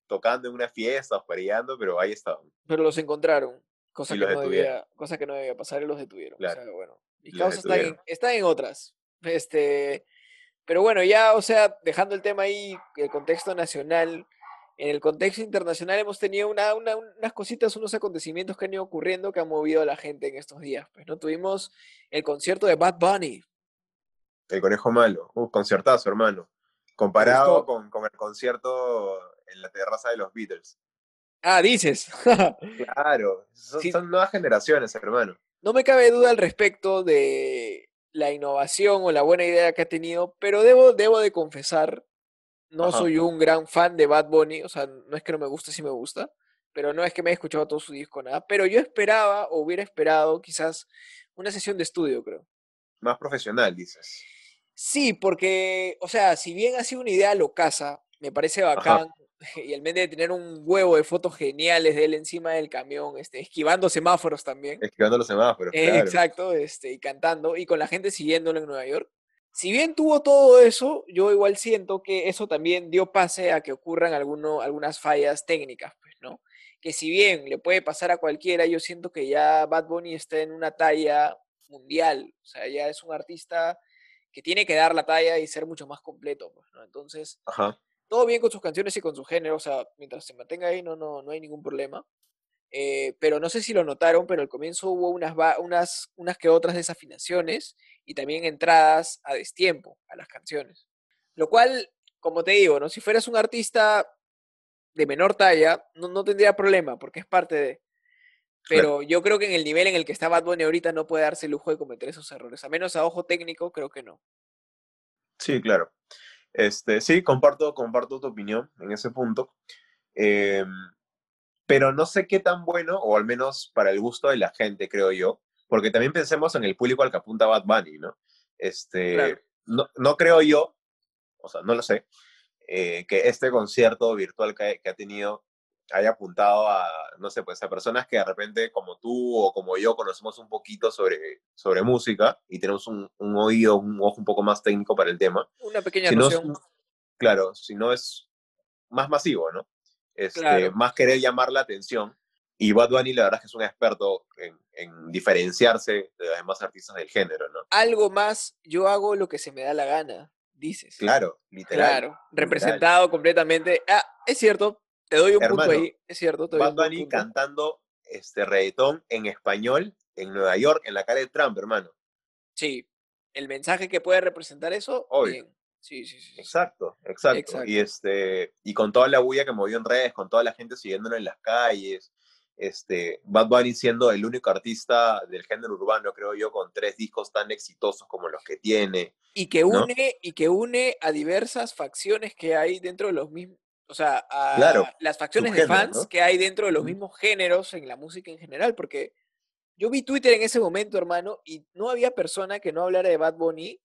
tocando en una fiesta o pareando, pero ahí estaban. Pero los encontraron, cosa, Y que no debía, cosa que no debía pasar y los detuvieron. Claro. O sea, bueno, mis causas están en, detuvieron. están en otras. Este, pero bueno, ya, o sea, dejando el tema ahí, el contexto nacional, en el contexto internacional hemos tenido una, una- unas cositas, unos acontecimientos que han ido ocurriendo que han movido a la gente en estos días. Pues, ¿no? Tuvimos el concierto de Bad Bunny. El conejo malo. Uh, conciertazo, hermano. Comparado con, con el concierto en la terraza de los Beatles. Ah, dices. Claro, son, Sí. son nuevas generaciones, hermano. No me cabe duda al respecto de la innovación o la buena idea que ha tenido, pero debo, debo de confesar, no Ajá. soy un gran fan de Bad Bunny, o sea, no es que no me guste, sí me gusta, pero no es que me haya escuchado todo su disco, nada, pero yo esperaba o hubiera esperado quizás una sesión de estudio, creo. Más profesional, dices. Sí, porque, o sea, si bien ha sido una idea locaza, me parece bacán, y el men de tener un huevo de fotos geniales de él encima del camión, este, esquivando semáforos también. Esquivando los semáforos, Eh, claro. Exacto, este, y cantando, y con la gente siguiéndolo en Nueva York. Si bien tuvo todo eso, yo igual siento que eso también dio pase a que ocurran alguno, algunas fallas técnicas, pues, ¿no? Que si bien le puede pasar a cualquiera, yo siento que ya Bad Bunny está en una talla mundial, o sea, ya es un artista que tiene que dar la talla y ser mucho más completo, pues, ¿no? Entonces, Ajá. Todo bien con sus canciones y con su género, o sea, mientras se mantenga ahí no, no, no hay ningún problema. Eh, pero no sé si lo notaron, pero al comienzo hubo unas, unas, unas que otras desafinaciones y también entradas a destiempo a las canciones. Lo cual, como te digo, ¿no? si fueras un artista de menor talla, no, no tendría problema, porque es parte de... Claro. Pero yo creo que en el nivel en el que está Bad Bunny ahorita no puede darse el lujo de cometer esos errores. A menos a ojo técnico, creo que no. Sí, claro. Este, sí, comparto, comparto tu opinión en ese punto. Em, pero no sé qué tan bueno, o al menos para el gusto de la gente, creo yo, porque también pensemos en el público al que apunta Bad Bunny, ¿no? Este, Claro. no, no creo yo, o sea, no lo sé, eh, que este concierto virtual que, que ha tenido haya apuntado a, no sé, pues a personas que de repente como tú o como yo conocemos un poquito sobre, sobre música y tenemos un, un oído, un ojo un poco más técnico para el tema. Una pequeña Si no es noción. un- claro, si no es más masivo, ¿no? Este, Claro. Más querer llamar la atención. Y Bad Bunny la verdad es que es un experto en, en diferenciarse de los demás artistas del género, ¿no? Algo más, yo hago lo que se me da la gana, dices. Claro, literal. Claro, literal. representado completamente. Ah, es cierto, te doy un punto ahí, es cierto, te doy Bad Bunny punto. cantando este reggaetón en español en Nueva York, en la cara de Trump, hermano. Sí, el mensaje que puede representar eso, Obvio. bien. Sí, sí, sí. Exacto, exacto. Exacto. Y este, y con toda la bulla que movió en redes, con toda la gente siguiéndolo en las calles, este, Bad Bunny siendo el único artista del género urbano, creo yo, con tres discos tan exitosos como los que tiene. Y que ¿no? une, y que une a diversas facciones que hay dentro de los mismos, o sea, a Claro, las facciones de fans ¿no? que hay dentro de los mismos géneros en la música en general, porque yo vi Twitter en ese momento, hermano, y no había persona que no hablara de Bad Bunny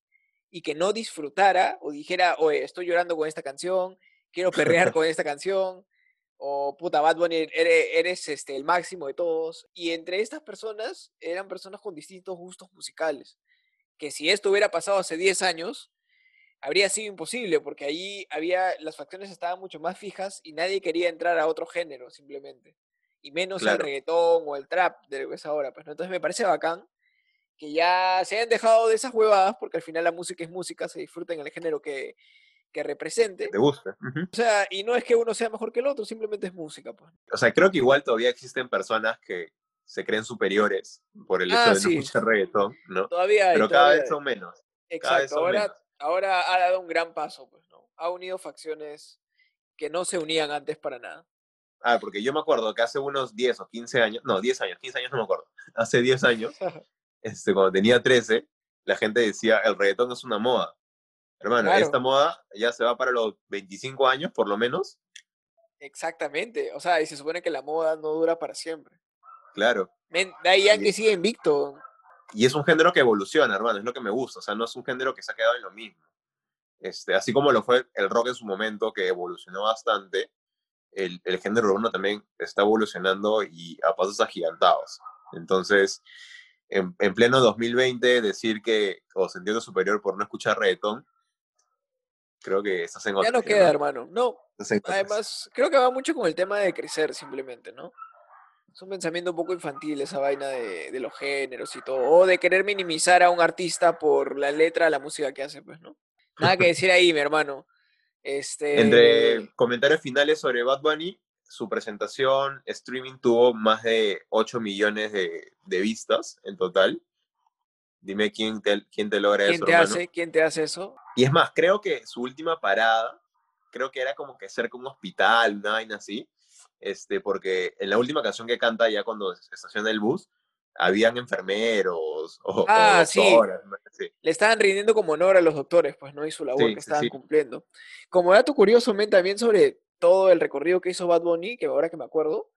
y que no disfrutara o dijera, oye, estoy llorando con esta canción, quiero perrear con esta canción, o puta, Bad Bunny, eres, eres, este, el máximo de todos. Y entre estas personas eran personas con distintos gustos musicales, que si esto hubiera pasado hace 10 años, habría sido imposible, porque ahí había, las facciones estaban mucho más fijas y nadie quería entrar a otro género, simplemente. Y menos el Claro. reggaetón o el trap de lo que es ahora. Pues, ¿no? Entonces me parece bacán que ya se hayan dejado de esas huevadas, porque al final la música es música, se disfruta en el género que, que represente. ¿Te gusta? O sea, y no es que uno sea mejor que el otro, simplemente es música. Pues. O sea, creo que igual todavía existen personas que se creen superiores por el hecho Ah, de no sí. escuchar reggaetón, ¿no? Todavía hay, Pero cada vez hay. son menos. cada vez Exacto, ahora, menos. Ahora ha dado un gran paso, pues, ¿no? Ha unido facciones que no se unían antes para nada. Ah, porque yo me acuerdo que hace unos 10 o 15 años, no, 10 años, 15 años no me acuerdo, hace 10 años, este, cuando tenía 13, la gente decía, el reggaetón es una moda. Hermano, Claro. esta moda ya se va para los 25 años, por lo menos. Exactamente, o sea, y se supone que la moda no dura para siempre. Claro. Men, Daddy Yankee Y- sigue invicto. Y es un género que evoluciona, hermano, es lo que me gusta. O sea, no es un género que se ha quedado en lo mismo. Este, así como lo fue el rock en su momento, que evolucionó bastante, el, el género urbano también está evolucionando y a pasos agigantados. Entonces, en, en pleno 2020, decir que o sentirte superior por no escuchar reggaetón, creo que estás en Ya no queda, hermano. No, además, creo que va mucho con el tema de crecer simplemente, ¿no? Es un pensamiento un poco infantil esa vaina de, de los géneros y todo, o de querer minimizar a un artista por la letra, la música que hace, pues, ¿no? Nada que decir ahí, mi hermano. Este, Entre comentarios finales sobre Bad Bunny, su presentación streaming tuvo más de 8 millones de, de vistas en total. Dime quién te, quién te logra ¿quién eso, te hace? ¿Quién te hace eso? Y es más, creo que su última parada, creo que era como que cerca de un hospital, una vaina así. Este, porque en la última canción que canta, ya cuando se estaciona el bus, habían enfermeros o, Ah, o sí. doctoras, ¿no? Sí. Le estaban rindiendo como honor a los doctores, pues, ¿no? Y su labor Sí, que estaban cumpliendo. Como dato curioso, men, también sobre todo el recorrido que hizo Bad Bunny, que ahora que me acuerdo,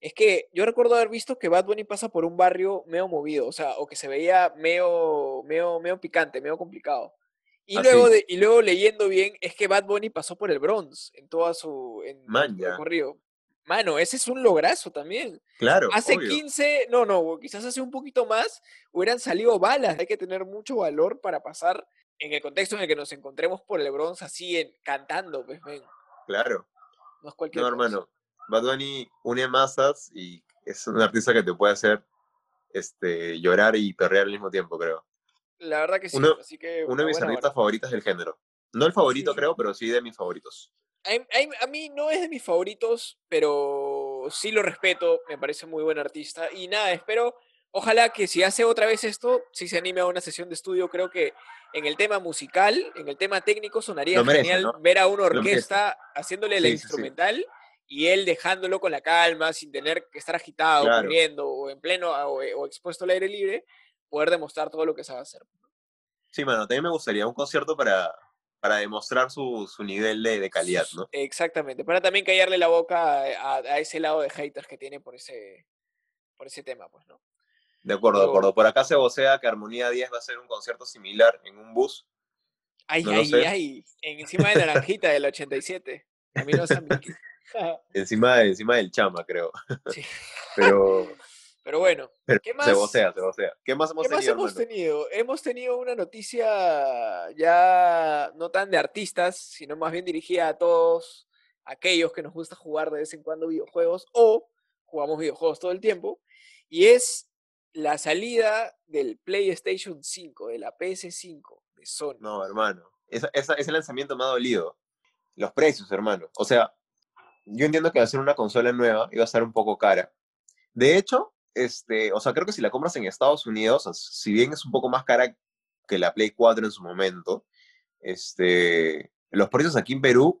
es que yo recuerdo haber visto que Bad Bunny pasa por un barrio medio movido, o sea, o que se veía medio, medio, medio picante, medio complicado. Y Ah, luego, de, y luego leyendo bien, es que Bad Bunny pasó por el Bronx en toda su, en Man, recorrido. Mano, ese es un lograzo también. Claro, Hace obvio. 15, no, no, quizás hace un poquito más, hubieran salido balas. Hay que tener mucho valor para pasar en el contexto en el que nos encontremos por el Bronx así en- cantando, pues, men, Claro. no es cualquier No, cosa. hermano. Bad Bunny une masas y es un artista que te puede hacer este, llorar y perrear al mismo tiempo, creo. La verdad que sí, Uno- así que Uno de una mis artistas hora. favoritos del género. No el favorito, Sí. creo, pero sí de mis favoritos. A, mí- a no es de mis favoritos, pero sí lo respeto, me parece muy buen artista. Y nada, espero, ojalá que si hace otra vez esto, si se anime a una sesión de estudio, creo que en el tema musical, en el tema técnico, sonaría merece, genial ¿no? ver a una orquesta haciéndole la Sí, sí, sí. instrumental y él dejándolo con la calma, sin tener que estar agitado, Claro. corriendo o en pleno o, o expuesto al aire libre, poder demostrar todo lo que sabe hacer. Sí, mano, también me gustaría un concierto para, para demostrar su, su nivel de, de calidad, ¿no? Exactamente, para también callarle la boca a, a- a ese lado de haters que tiene por ese, por ese tema, pues, ¿no? De acuerdo, de acuerdo. Por acá se vocea que Armonía 10 va a hacer un concierto similar en un bus. Ay, No ay, ay, en- encima de Naranjita del 87, Camino a San Miguel. Encima, encima del chama, creo. Sí. Pero, Pero bueno, pero ¿Qué se más? vocea, se vocea. ¿Qué más hemos ¿qué más tenido, hemos hermano? tenido? Hemos tenido una noticia ya no tan de artistas, sino más bien dirigida a todos aquellos que nos gusta jugar de vez en cuando videojuegos o jugamos videojuegos todo el tiempo, y es la salida del PlayStation 5, de la PS5 de Sony. No, hermano. Esa- esa- ese lanzamiento me ha dolido. Los precios, hermano. O sea, yo entiendo que hacer una consola nueva iba a estar un poco cara. De hecho, este, o sea, creo que si la compras en Estados Unidos, si bien es un poco más cara que la Play 4 en su momento, este, los precios aquí en Perú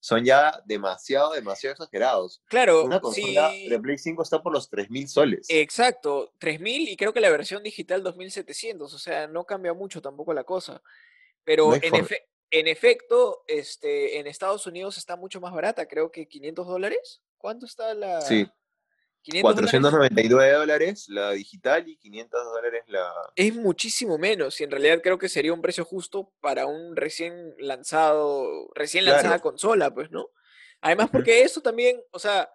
son ya demasiado, demasiado exagerados. Claro, Una consola sí, de Play 5 está por los 3.000 soles. exacto, 3000 y creo que la versión digital 2700, o sea, no cambia mucho tampoco la cosa. Pero No hay en, forma. efe- en efecto, este, en Estados Unidos está mucho más barata, creo que 500 dólares. ¿Cuánto está la...? Sí, 500 dólares 499 dólares la digital y 500 dólares la... es muchísimo menos y en realidad creo que sería un precio justo para un recién lanzado, recién lanzada Claro. consola, pues, ¿no? Además porque eso también, o sea,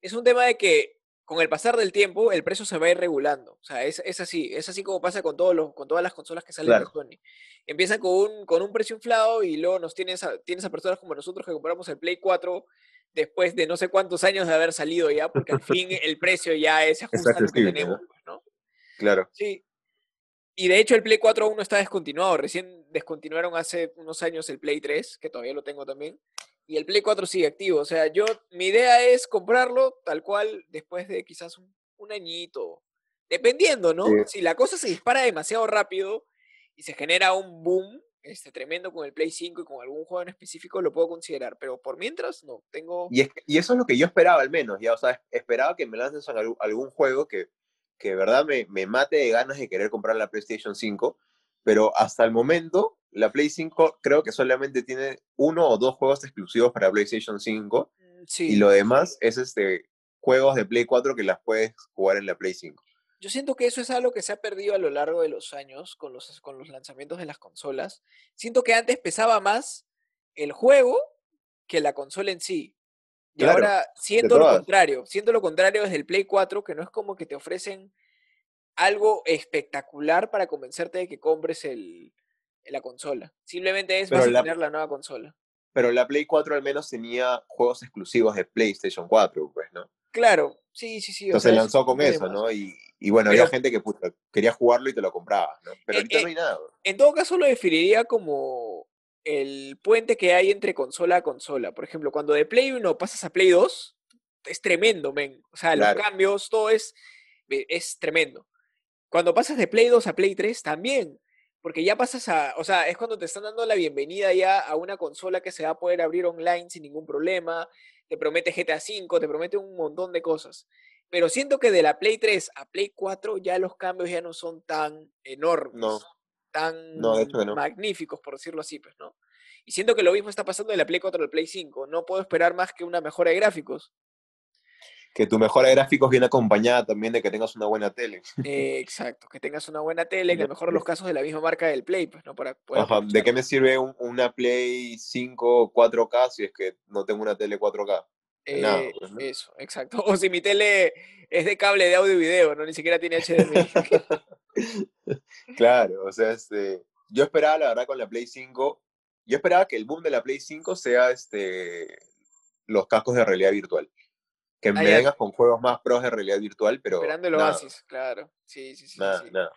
es un tema de que con el pasar del tiempo el precio se va a ir regulando. O sea, es, es así, es así como pasa con, todos los, con todas las consolas que salen de Claro. Sony. Empiezan con un, con un precio inflado y luego nos tienes a, tienes a personas como nosotros que compramos el Play 4 después de no sé cuántos años de haber salido ya, porque al fin el precio ya es- ajusta a lo que tenemos, ¿no? Claro. Sí. Y de hecho el Play 4 aún no está descontinuado. Recién descontinuaron hace unos años el Play 3, que todavía lo tengo también. Y el Play 4 sigue activo. O sea, yo, mi idea es comprarlo tal cual después de quizás un, un añito. Dependiendo, ¿no? Sí. Si la cosa se dispara demasiado rápido y se genera un boom este, tremendo con el Play 5 y con algún juego en específico, lo puedo considerar. Pero por mientras, no. Tengo... Y, es y eso es lo que yo esperaba al menos, ya, o sea, esperaba que me lancen algún, algún juego que, que de verdad me, me mate de ganas de querer comprar la PlayStation 5, pero hasta el momento la Play 5 creo que solamente tiene uno o dos juegos exclusivos para PlayStation 5 Mm, Sí. y lo demás es este juegos de Play 4 que las puedes jugar en la Play 5. Yo siento que eso es algo que se ha perdido a lo largo de los años con los, con los lanzamientos de las consolas. Siento que antes pesaba más el juego que la consola en sí. Y Claro, ahora siento lo contrario. Siento lo contrario desde el Play 4, que no es como que te ofrecen algo espectacular para convencerte de que compres el, la consola. Simplemente es Pero vas a la- tener la nueva consola. Pero la Play 4 al menos tenía juegos exclusivos de PlayStation 4, pues, ¿no? Claro, sí, sí, sí. Entonces sea, lanzó con eso. ¿no? Y, y bueno, había gente que quería jugarlo y te lo compraba, ¿no? Pero Eh, ahorita eh, no hay nada. En todo caso, lo definiría como el puente que hay entre consola a consola. Por ejemplo, cuando de Play 1 pasas a Play 2, es tremendo, men. O sea, Claro. los cambios, todo es, ve- es tremendo. Cuando pasas de Play 2 a Play 3, también. Porque ya pasas a, o sea, es cuando te están dando la bienvenida ya a una consola que se va a poder abrir online sin ningún problema, te promete GTA V, te promete un montón de cosas. Pero siento que de la Play 3 a Play 4 ya los cambios ya no son tan enormes, No, tan no, de hecho que no. magníficos, por decirlo así, pues, ¿no? Y siento que lo mismo está pasando de la Play 4 al Play 5. No puedo esperar más que una mejora de gráficos. Que tu mejora de gráficos viene acompañada también de que tengas una buena tele. Eh, exacto, que tengas una buena tele, el mejor los casos de la misma marca del Play, pues, ¿no? Para poder Ajá, ¿De qué me sirve un- una Play 5 4K si es que no tengo una tele 4K? Eh, pues, ¿no? Eso, exacto. O si mi tele es de cable de audio y video, ¿no? Ni siquiera tiene HDMI. Claro, o sea, este, yo esperaba, la verdad, con la Play 5, yo esperaba que el boom de la Play 5 sea este, los cascos de realidad virtual. Que me ya. vengas con juegos más pros de realidad virtual, pero Esperando el nada, Oasis, claro. Sí, sí, sí. sí, nada, sí. nada.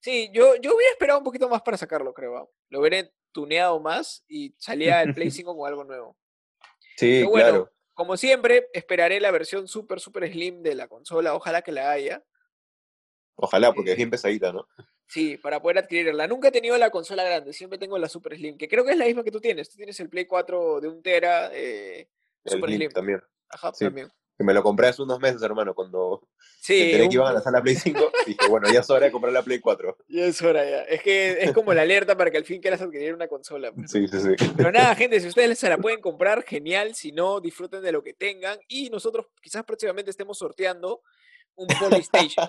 Sí, yo, yo hubiera esperado un poquito más para sacarlo, creo. ¿ah? Lo hubiera tuneado más y salía el Play 5 con algo nuevo. Sí, bueno, claro. Como siempre, esperaré la versión super, super slim de la consola. Ojalá que la haya. Ojalá, porque es eh, bien pesadita, ¿no? Sí, para poder adquirirla. Nunca he tenido la consola grande, siempre tengo la Super Slim, que creo que es la misma que tú tienes. Tú tienes el Play 4 de un tera, eh, El Super Slim Slim. también. Ajá, sí. también. Que me lo compré hace unos meses, hermano, cuando me Sí, enteré un- que iban a lanzar la Play 5, dije, bueno, ya es hora de comprar la Play 4. ya es hora ya. Es que es como la alerta para que al fin quieras adquirir una consola. pues. Sí, sí, sí. Pero nada, gente, si ustedes se la pueden comprar, genial. Si no, disfruten de lo que tengan. Y nosotros quizás próximamente estemos sorteando un Polystation.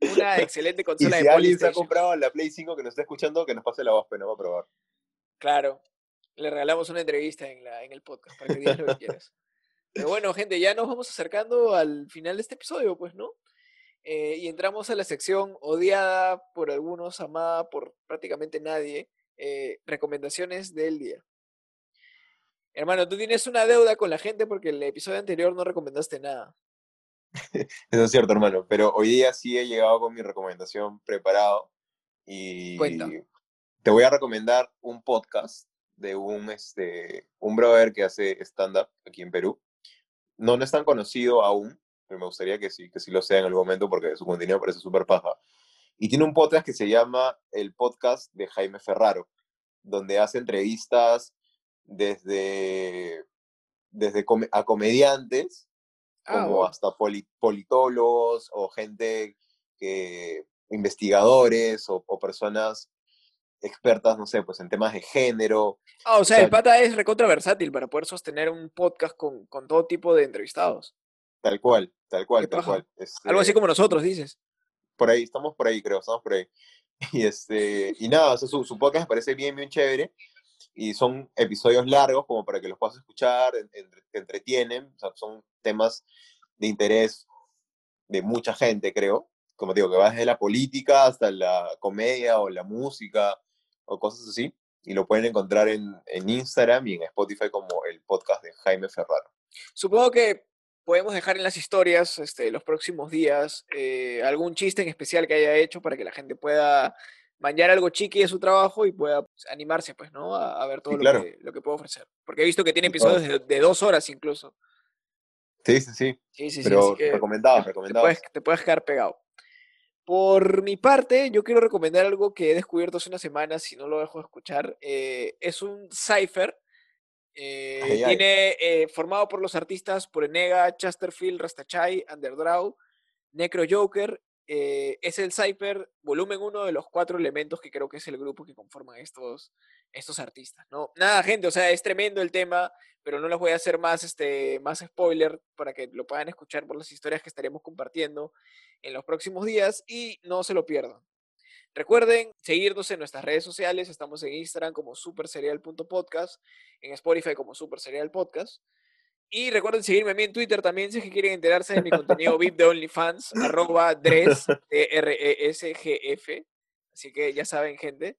Una excelente Y consola si de alguien se ha comprado la Play 5 que nos está escuchando, que nos pase la voz, pero no va a probar. Claro, le regalamos una entrevista en, la, en el podcast para que digas lo que quieras. Pero bueno, gente, ya nos vamos acercando al final de este episodio, pues, ¿no? Eh, y entramos a la sección odiada por algunos, amada por prácticamente nadie, eh, recomendaciones del día. Hermano, tú tienes una deuda con la gente porque el episodio anterior no recomendaste nada. Eso es cierto, hermano. Pero hoy día sí he llegado con mi recomendación preparado. Y Cuenta. te voy a recomendar un podcast de un, este, un brother que hace stand-up aquí en Perú. No, no es tan conocido aún, pero me gustaría que sí, que sí lo sea en algún momento porque su contenido parece súper paja. Y tiene un podcast que se llama el podcast de Jaime Ferraro, donde hace entrevistas desde, desde a comediantes Ah, como hasta poli- politólogos o gente que, investigadores o, o personas expertas, no sé, pues en temas de género. Ah, o sea, sea, el pata es recontra versátil para poder sostener un podcast con, con todo tipo de entrevistados. Tal cual, tal cual, tal cual. Algo así Este, como nosotros, dices. Por ahí, estamos por ahí, creo, estamos por ahí. Y, este, y nada, o sea, su, su podcast me parece bien, bien chévere. Y son episodios largos como para que los puedas escuchar, en- entre- te entretienen. O sea, son temas de interés de mucha gente, creo. Como te digo, que va desde la política hasta la comedia o la música o cosas así. Y lo pueden encontrar en, en Instagram y en Spotify como el podcast de Jaime Ferraro. Supongo que podemos dejar en las historias este, los próximos días eh, algún chiste en especial que haya hecho para que la gente pueda manjar algo chiqui de su trabajo y pueda pues, animarse, pues, ¿no? A, a ver todo Sí, lo, que, lo que puede ofrecer. Porque he visto que tiene Sí, episodios de, de dos horas incluso. Sí, sí, sí. Sí, sí, sí. Pero te recomendados. puedes, te puedes quedar pegado. Por mi parte, yo quiero recomendar algo que he descubierto hace unas semanas, si no lo dejo de escuchar. eh, es un cipher. eh, Ay, tiene eh, formado por los artistas Purenega, Chesterfield, Rastachai, Underdraw, Necro Joker. Eh, es el cipher volumen uno de los cuatro elementos que creo que es el grupo que conforman estos, estos artistas. ¿no? Nada, gente, o sea, es tremendo el tema, pero no les voy a hacer más, este, más spoiler para que lo puedan escuchar por las historias que estaremos compartiendo en los próximos días y no se lo pierdan. Recuerden seguirnos en nuestras redes sociales, estamos en Instagram como superserial.podcast, en Spotify como Superserial Podcast. Y recuerden seguirme a mí en Twitter también si es que quieren enterarse de mi contenido VIP de OnlyFans, arroba Dres, D-R-E-S-G-F. Así que ya saben, gente.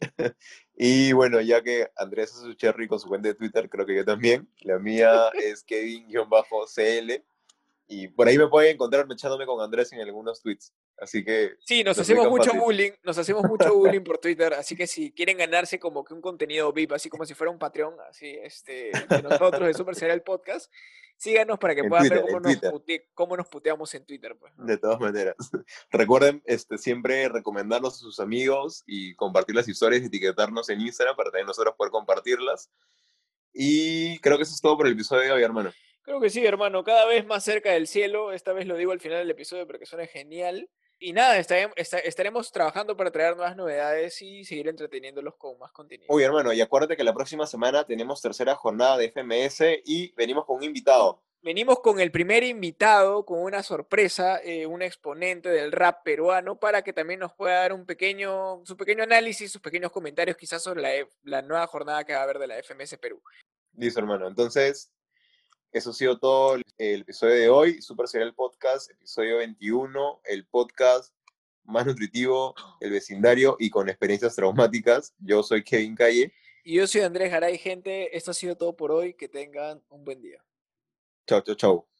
Y bueno, ya que Andrés hace su cherry con su cuenta de Twitter, creo que yo también. La mía es Kevin-CL. Y por ahí me pueden encontrar echándome con Andrés en algunos tweets. Así que Sí, nos hacemos mucho fácil. bullying, nos hacemos mucho bullying por Twitter, así que si quieren ganarse como que un contenido VIP, así como si fuera un Patreon, así, este, de nosotros, de Super Serial Podcast, síganos para que En puedan ver cómo nos, pute- cómo nos puteamos en Twitter, pues. de todas maneras. Recuerden este, siempre recomendarnos a sus amigos y compartir las historias etiquetarnos en Instagram para también nosotros poder compartirlas. Y creo que eso es todo por el episodio de hoy, hermano. Creo que sí, hermano, cada vez más cerca del cielo. Esta vez lo digo al final del episodio porque suena genial. Y nada, estarem- esta- estaremos trabajando para traer nuevas novedades y seguir entreteniéndolos con más contenido. Uy, hermano, y acuérdate que la próxima semana tenemos tercera jornada de FMS y venimos con un invitado. Venimos con el primer invitado, con una sorpresa, eh, un exponente del rap peruano, para que también nos pueda dar un pequeño, su pequeño análisis, sus pequeños comentarios quizás sobre la, la nueva jornada que va a haber de la FMS Perú. Listo, hermano. Entonces, eso ha sido todo el, el episodio de hoy. Super Serial Podcast, episodio 21, el podcast más nutritivo, el vecindario y con experiencias traumáticas. Yo soy Kevin Calle. Y yo soy Andrés Garay, gente. Esto ha sido todo por hoy. Que tengan un buen día. Chau, chau, chau.